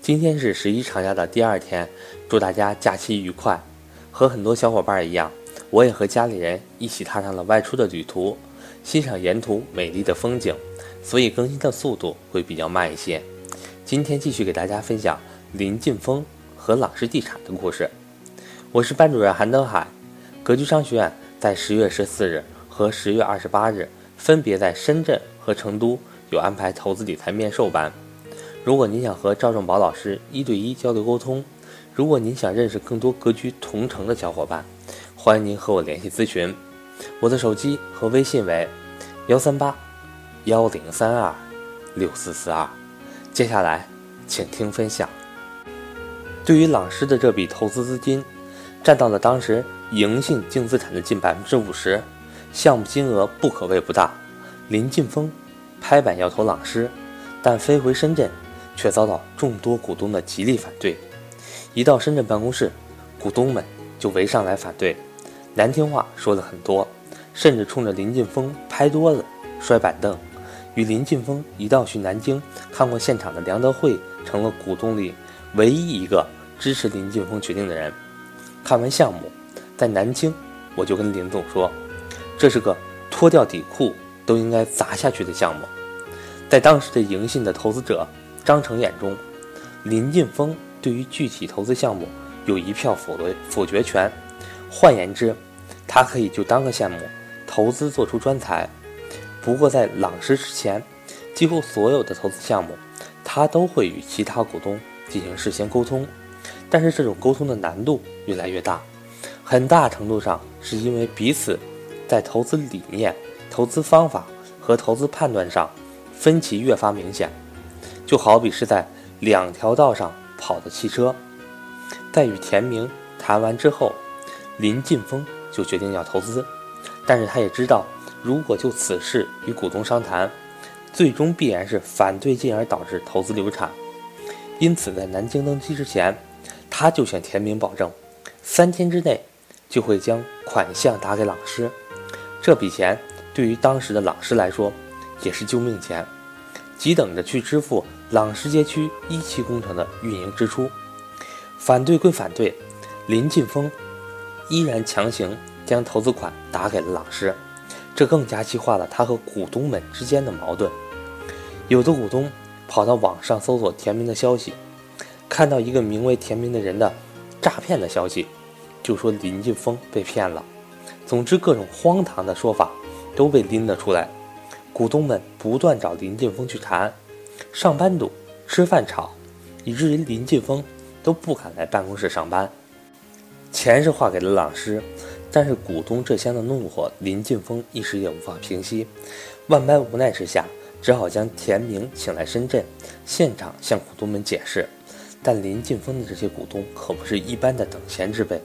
今天是十一长假的第二天，祝大家假期愉快。和很多小伙伴一样，我也和家里人一起踏上了外出的旅途，欣赏沿途美丽的风景，所以更新的速度会比较慢一些。今天继续给大家分享林晋峰和朗诗地产的故事。我是班主任韩德海，格局商学院在十月十四日和十月二十八日分别在深圳和成都有安排投资理财面授班。如果您想和赵正宝老师一对一交流沟通，如果您想认识更多格局同城的小伙伴，欢迎您和我联系咨询。我的手机和微信为幺三八幺零三二六四四二。接下来，请听分享。对于朗诗的这笔投资资金，占到了当时银信净资产的近百分之五十，项目金额不可谓不大。林晋峰拍板要投朗诗，但飞回深圳。却遭到众多股东的极力反对。一到深圳办公室，股东们就围上来反对，难听话说了很多，甚至冲着林晋峰拍桌子、摔板凳。与林晋峰一道去南京看过现场的梁德惠，成了股东里唯一一个支持林晋峰决定的人。看完项目，在南京，我就跟林总说，这是个脱掉底裤都应该砸下去的项目。在当时的盈信的投资者。张成眼中，林晋峰对于具体投资项目有一票否决否决权。换言之，他可以就当个项目投资做出专才。不过在朗诗之前，几乎所有的投资项目，他都会与其他股东进行事先沟通。但是这种沟通的难度越来越大，很大程度上是因为彼此在投资理念、投资方法和投资判断上分歧越发明显。就好比是在两条道上跑的汽车，在与田明谈完之后，林晋峰就决定要投资，但是他也知道，如果就此事与股东商谈，最终必然是反对，进而导致投资流产。因此，在南京登机之前，他就向田明保证，三天之内就会将款项打给朗诗。这笔钱对于当时的朗诗来说，也是救命钱，急等着去支付。朗诗街区一期工程的运营支出，反对归反对，林晋峰依然强行将投资款打给了朗诗，这更加激化了他和股东们之间的矛盾。有的股东跑到网上搜索田明的消息，看到一个名为田明的人的诈骗的消息，就说林晋峰被骗了。总之，各种荒唐的说法都被拎了出来，股东们不断找林晋峰去谈。上班堵，吃饭吵，以至于林晋峰都不敢来办公室上班。钱是划给了朗诗，但是股东这厢的怒火，林晋峰一时也无法平息。万般无奈之下，只好将田明请来深圳，现场向股东们解释。但林晋峰的这些股东可不是一般的等闲之辈，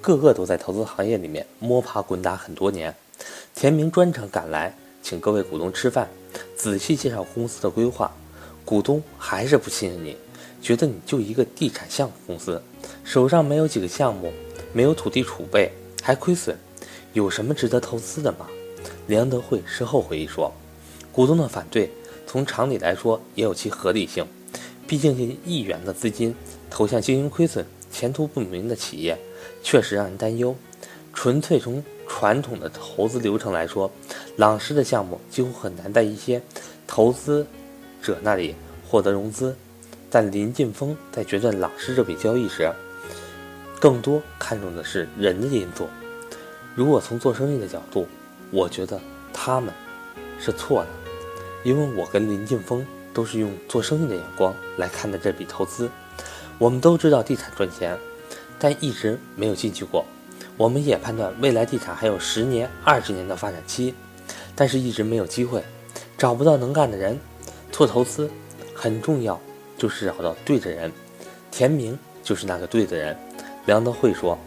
个个都在投资行业里面摸爬滚打很多年。田明专程赶来，请各位股东吃饭，仔细介绍公司的规划。股东还是不信任你，觉得你就一个地产项目公司，手上没有几个项目，没有土地储备，还亏损，有什么值得投资的吗？梁德惠事后回忆说，股东的反对，从常理来说也有其合理性，毕竟近亿元的资金投向经营亏损、前途不明的企业，确实让人担忧。纯粹从传统的投资流程来说，朗诗的项目几乎很难在一些投资。者那里获得融资，但林晋峰在决断朗诗这笔交易时，更多看重的是人的因素。如果从做生意的角度，我觉得他们是错的，因为我跟林晋峰都是用做生意的眼光来看待这笔投资。我们都知道地产赚钱，但一直没有进去过。我们也判断未来地产还有十年、二十年的发展期，但是一直没有机会，找不到能干的人。做投资很重要，就是找到对的人。田明就是那个对的人。梁德惠说，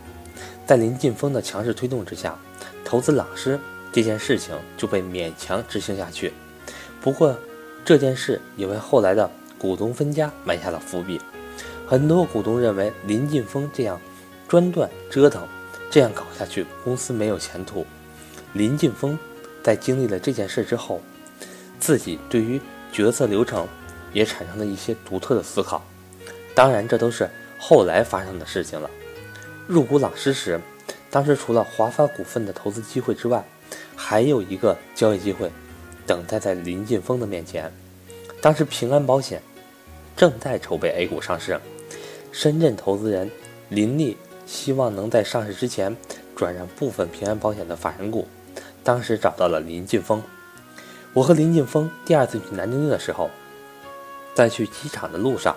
在林晋峰的强势推动之下，投资朗诗这件事情就被勉强执行下去。不过，这件事也为后来的股东分家埋下了伏笔。很多股东认为林晋峰这样专断折腾，这样搞下去公司没有前途。林晋峰在经历了这件事之后，自己对于决策流程也产生了一些独特的思考。当然，这都是后来发生的事情了。入股朗诗时，当时除了华发股份的投资机会之外，还有一个交易机会等待在林晋峰的面前。当时平安保险正在筹备 A 股上市，深圳投资人林立希望能在上市之前转让部分平安保险的法人股，当时找到了林晋峰。我和林晋峰第二次去南京的时候，在去机场的路上，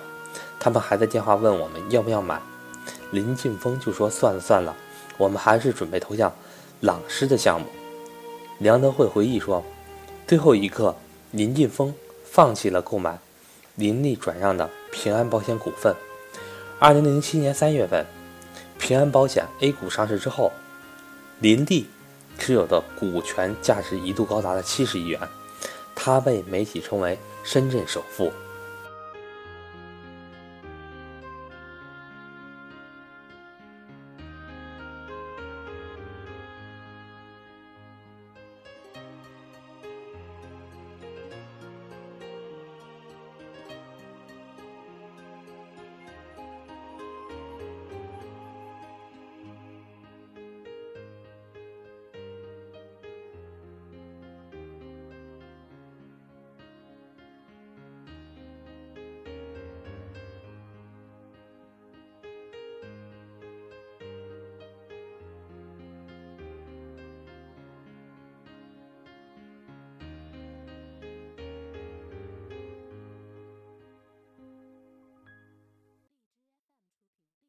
他们还在电话问我们要不要买。林晋峰就说：“算了算了，我们还是准备投向朗诗的项目。”梁德惠回忆说：“最后一刻，林晋峰放弃了购买林立转让的平安保险股份。二零零七年三月份，平安保险 A 股上市之后，林立持有的股权价值一度高达了七十亿元，他被媒体称为‘深圳首富’。”